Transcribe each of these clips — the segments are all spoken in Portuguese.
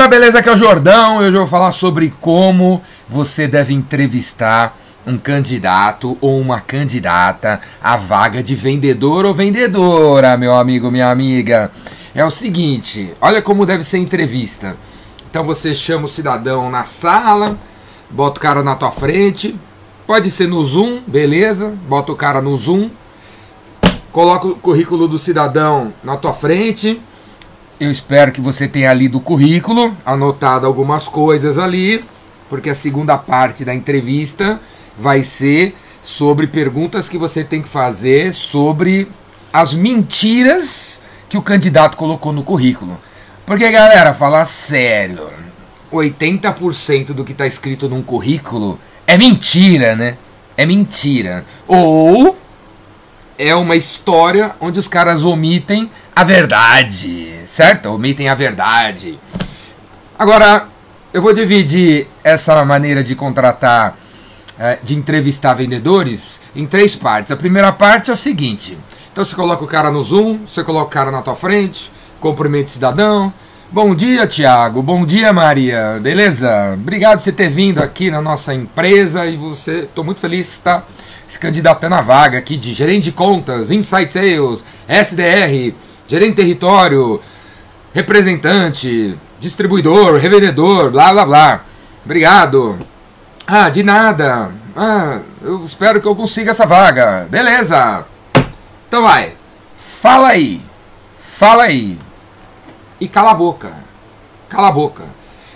galera, beleza? Aqui é o Jordão. Hoje eu vou falar sobre como você deve entrevistar um candidato ou uma candidata à vaga de vendedor ou vendedora, meu amigo, minha amiga. É o seguinte, olha como deve ser a entrevista. Então você chama o cidadão na sala, bota o cara na tua frente, pode ser no Zoom, beleza? Bota o cara no Zoom, coloca o currículo do cidadão na tua frente eu espero que você tenha lido o currículo, anotado algumas coisas ali, porque a segunda parte da entrevista vai ser sobre perguntas que você tem que fazer sobre as mentiras que o candidato colocou no currículo. Porque, galera, falar sério, 80% do que está escrito num currículo é mentira, né? É mentira. Ou é uma história onde os caras omitem a verdade, certo? Omitem a verdade. Agora, eu vou dividir essa maneira de contratar, é, de entrevistar vendedores, em três partes. A primeira parte é o seguinte: então você coloca o cara no Zoom, você coloca o cara na tua frente, cumprimento cidadão. Bom dia, Tiago. Bom dia, Maria. Beleza? Obrigado por você ter vindo aqui na nossa empresa e você. Estou muito feliz que está se candidatando à vaga aqui de gerente de contas, Insight Sales, SDR, gerente de território, representante, distribuidor, revendedor, blá blá blá. Obrigado. Ah, de nada. Ah, eu espero que eu consiga essa vaga. Beleza. Então vai. Fala aí. Fala aí. E cala a boca. Cala a boca.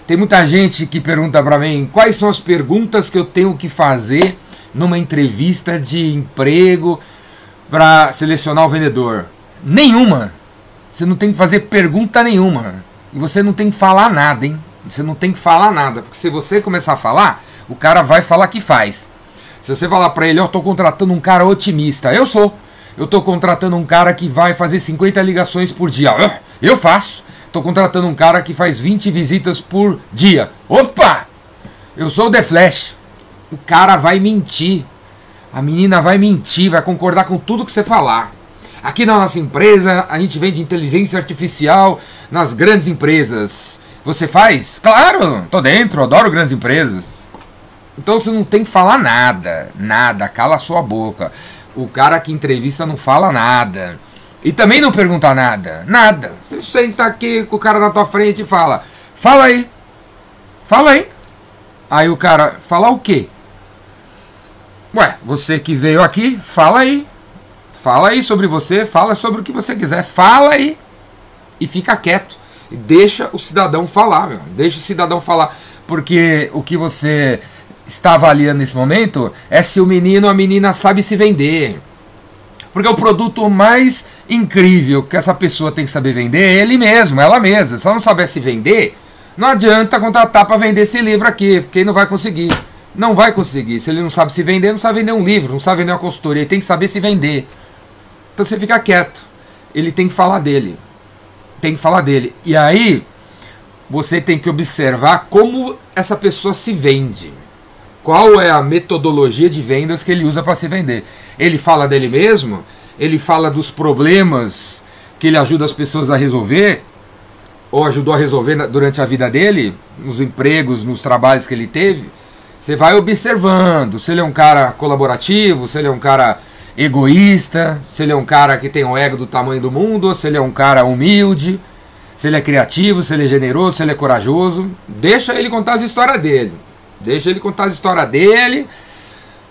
Tem muita gente que pergunta para mim quais são as perguntas que eu tenho que fazer numa entrevista de emprego para selecionar o vendedor. Nenhuma. Você não tem que fazer pergunta nenhuma. E você não tem que falar nada, hein? Você não tem que falar nada. Porque se você começar a falar, o cara vai falar que faz. Se você falar para ele, eu estou contratando um cara otimista. Eu sou. Eu estou contratando um cara que vai fazer 50 ligações por dia. Eu faço. Estou contratando um cara que faz 20 visitas por dia. Opa! Eu sou o The Flash. O cara vai mentir. A menina vai mentir, vai concordar com tudo que você falar. Aqui na nossa empresa, a gente vende inteligência artificial nas grandes empresas. Você faz? Claro, tô dentro, adoro grandes empresas. Então você não tem que falar nada, nada, cala a sua boca. O cara que entrevista não fala nada. E também não pergunta nada, nada. Você senta aqui com o cara na tua frente e fala: Fala aí, fala aí. Aí o cara, fala o quê? Ué, você que veio aqui, fala aí. Fala aí sobre você, fala sobre o que você quiser, fala aí e fica quieto. E deixa o cidadão falar, meu. Deixa o cidadão falar. Porque o que você está avaliando nesse momento é se o menino ou a menina sabe se vender. Porque o produto mais incrível que essa pessoa tem que saber vender é ele mesmo, ela mesma. Se ela não souber se vender, não adianta contratar para vender esse livro aqui, porque ele não vai conseguir. Não vai conseguir. Se ele não sabe se vender, não sabe vender um livro, não sabe vender uma consultoria, ele tem que saber se vender. Então você fica quieto. Ele tem que falar dele. Tem que falar dele. E aí você tem que observar como essa pessoa se vende. Qual é a metodologia de vendas que ele usa para se vender? Ele fala dele mesmo? Ele fala dos problemas que ele ajuda as pessoas a resolver? Ou ajudou a resolver durante a vida dele? Nos empregos, nos trabalhos que ele teve? Você vai observando se ele é um cara colaborativo, se ele é um cara egoísta, se ele é um cara que tem um ego do tamanho do mundo, se ele é um cara humilde, se ele é criativo, se ele é generoso, se ele é corajoso. Deixa ele contar as histórias dele. Deixa ele contar as histórias dele.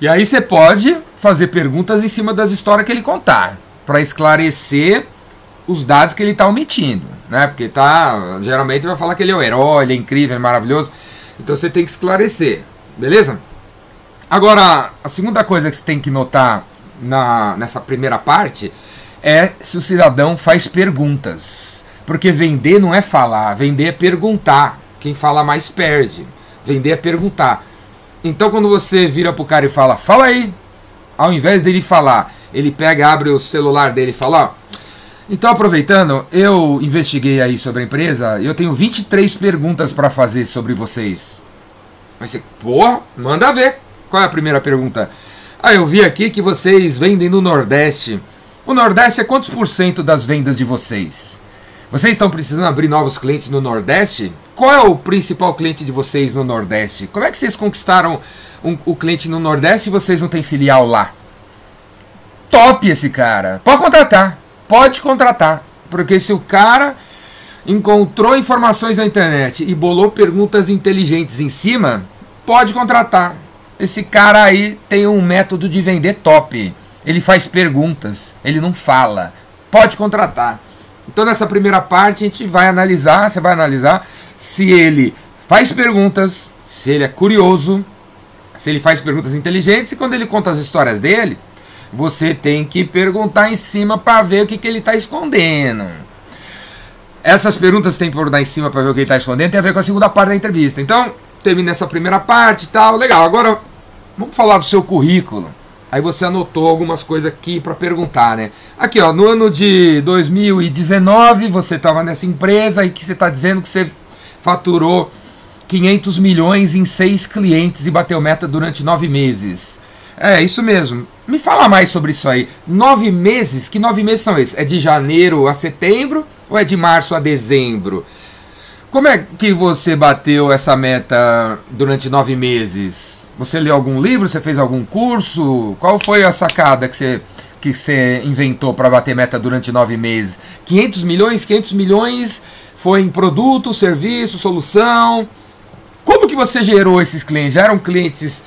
E aí você pode fazer perguntas em cima das histórias que ele contar, para esclarecer os dados que ele está omitindo, né? Porque tá, geralmente vai falar que ele é o herói, ele é incrível, é maravilhoso. Então você tem que esclarecer, beleza? Agora, a segunda coisa que você tem que notar na, nessa primeira parte é se o cidadão faz perguntas. Porque vender não é falar, vender é perguntar. Quem fala mais perde. Vender é perguntar. Então quando você vira pro cara e fala, fala aí, ao invés dele falar, ele pega, abre o celular dele e fala, ó. Então, aproveitando, eu investiguei aí sobre a empresa e eu tenho 23 perguntas para fazer sobre vocês. Mas você, porra, manda ver. Qual é a primeira pergunta? Ah, eu vi aqui que vocês vendem no Nordeste. O Nordeste é quantos por cento das vendas de vocês? Vocês estão precisando abrir novos clientes no Nordeste? qual é o principal cliente de vocês no Nordeste? Como é que vocês conquistaram um, o cliente no Nordeste e vocês não têm filial lá? Top esse cara. Pode contratar. Pode contratar. Porque se o cara encontrou informações na internet e bolou perguntas inteligentes em cima, pode contratar. Esse cara aí tem um método de vender top. Ele faz perguntas, ele não fala. Pode contratar. Então nessa primeira parte a gente vai analisar, você vai analisar se ele faz perguntas, se ele é curioso, se ele faz perguntas inteligentes e quando ele conta as histórias dele, você tem que perguntar em cima para ver o que, que ele está escondendo. Essas perguntas tem que perguntar em cima para ver o que ele está escondendo, tem a ver com a segunda parte da entrevista. Então, termina essa primeira parte e tal, legal. Agora, vamos falar do seu currículo. Aí você anotou algumas coisas aqui para perguntar, né? Aqui, ó, no ano de 2019, você estava nessa empresa e que você está dizendo que você faturou 500 milhões em seis clientes e bateu meta durante nove meses. É, isso mesmo. Me fala mais sobre isso aí. Nove meses? Que nove meses são esses? É de janeiro a setembro ou é de março a dezembro? Como é que você bateu essa meta durante nove meses? Você leu algum livro? Você fez algum curso? Qual foi a sacada que você, que você inventou para bater meta durante nove meses? 500 milhões? 500 milhões foi em produto, serviço, solução? Como que você gerou esses clientes? Já eram clientes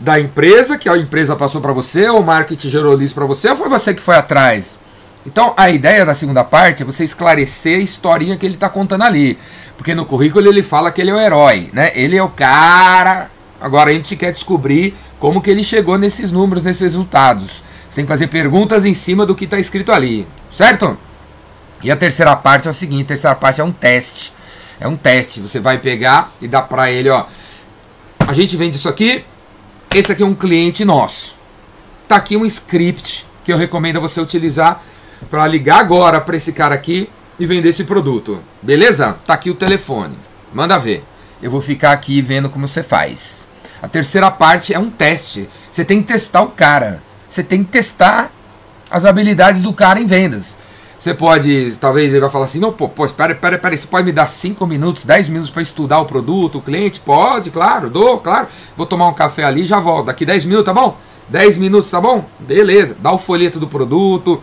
da empresa, que a empresa passou para você, o marketing gerou isso para você, ou foi você que foi atrás? Então a ideia da segunda parte é você esclarecer a historinha que ele está contando ali. Porque no currículo ele fala que ele é o herói, né? Ele é o cara. Agora a gente quer descobrir como que ele chegou nesses números, nesses resultados. Sem fazer perguntas em cima do que está escrito ali, certo? E a terceira parte é o seguinte, a terceira parte é um teste. É um teste, você vai pegar e dar para ele, ó. A gente vende isso aqui, esse aqui é um cliente nosso. Tá aqui um script que eu recomendo você utilizar para ligar agora para esse cara aqui e vender esse produto. Beleza? Tá aqui o telefone. Manda ver. Eu vou ficar aqui vendo como você faz. A terceira parte é um teste. Você tem que testar o cara. Você tem que testar as habilidades do cara em vendas. Você pode, talvez ele vai falar assim, não, pô, pô espera, espera, espera, você pode me dar 5 minutos, 10 minutos para estudar o produto, o cliente? Pode, claro, dou, claro. Vou tomar um café ali e já volto. Daqui 10 minutos, tá bom? 10 minutos, tá bom? Beleza. Dá o folheto do produto,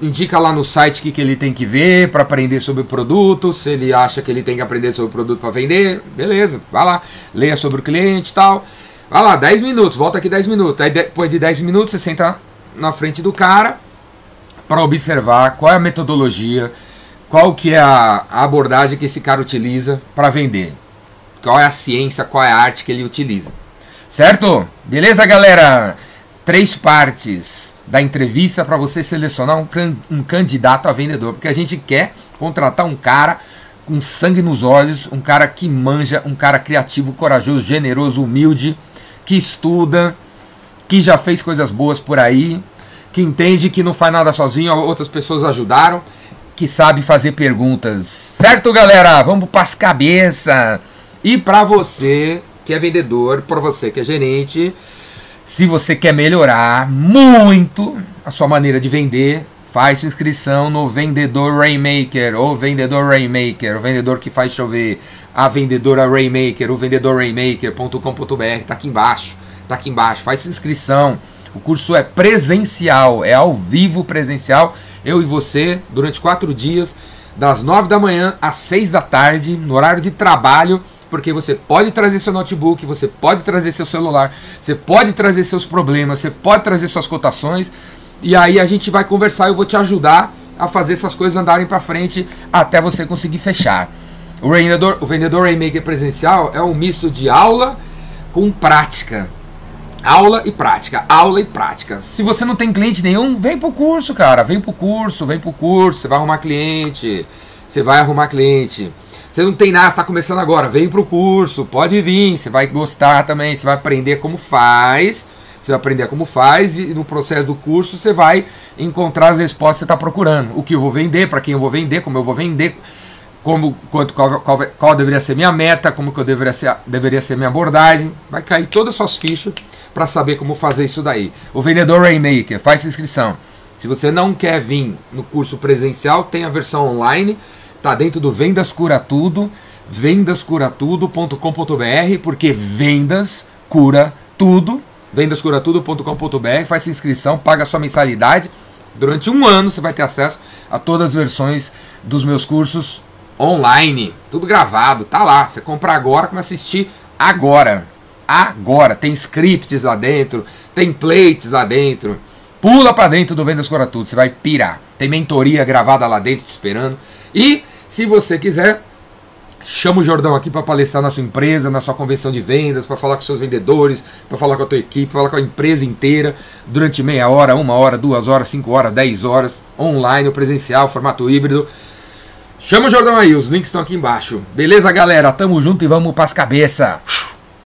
indica lá no site o que, que ele tem que ver para aprender sobre o produto, se ele acha que ele tem que aprender sobre o produto para vender, beleza, vai lá, leia sobre o cliente e tal. Vai lá, 10 minutos, volta aqui 10 minutos. Aí depois de 10 minutos você senta na frente do cara para observar qual é a metodologia, qual que é a, abordagem que esse cara utiliza para vender. Qual é a ciência, qual é a arte que ele utiliza. Certo? Beleza, galera? Três partes da entrevista para você selecionar um, um candidato a vendedor, porque a gente quer contratar um cara com sangue nos olhos, um cara que manja, um cara criativo, corajoso, generoso, humilde, que estuda, que já fez coisas boas por aí, que entende que não faz nada sozinho, outras pessoas ajudaram, que sabe fazer perguntas. Certo, galera? Vamos para as cabeças. E para você que é vendedor, para você que é gerente, se você quer melhorar muito a sua maneira de vender, faz inscrição no Vendedor Rainmaker, ou Vendedor Rainmaker, o vendedor que faz chover, a vendedora Rainmaker, o vendedor Rainmaker.com.br, tá aqui embaixo, tá aqui embaixo, faz inscrição. O curso é presencial, é ao vivo presencial. Eu e você, durante quatro dias, das nove da manhã às seis da tarde, no horário de trabalho, porque você pode trazer seu notebook, você pode trazer seu celular, você pode trazer seus problemas, você pode trazer suas cotações, e aí a gente vai conversar. Eu vou te ajudar a fazer essas coisas andarem para frente até você conseguir fechar. O vendedor, o vendedor Rainmaker presencial é um misto de aula com prática. Aula e prática, aula e prática. Se você não tem cliente nenhum, vem pro curso, cara. Vem pro curso, vem pro curso. Você vai arrumar cliente. Você vai arrumar cliente. Você não tem nada, está começando agora, vem pro curso, pode vir, você vai gostar também, você vai aprender como faz. Você vai aprender como faz e no processo do curso você vai encontrar as respostas que você está procurando. O que eu vou vender, para quem eu vou vender, como eu vou vender, como quanto qual, qual, qual, deveria ser minha meta, como que eu deveria ser, deveria ser minha abordagem. Vai cair todas as suas fichas para saber como fazer isso daí. O vendedor Rainmaker, faz inscrição. Se você não quer vir no curso presencial, tem a versão online, tá dentro do Vendas Cura Tudo. vendascuratudo.com.br, porque vendas cura tudo. Vendascuratudo.com.br, faz sua inscrição, paga sua mensalidade. Durante um ano você vai ter acesso a todas as versões dos meus cursos online, tudo gravado, tá lá. Você compra agora, começa a assistir agora. Agora. Tem scripts lá dentro, templates lá dentro. Pula para dentro do Vendas Cura Tudo, você vai pirar. Tem mentoria gravada lá dentro te esperando. E se você quiser, chama o Jordão aqui para palestrar na sua empresa, na sua convenção de vendas, para falar com seus vendedores, para falar com a tua equipe, para falar com a empresa inteira durante meia hora, uma hora, duas horas, cinco horas, dez horas, online presencial, formato híbrido. Chama o Jordão aí, os links estão aqui embaixo. Beleza, galera? Tamo junto e vamos pras cabeça.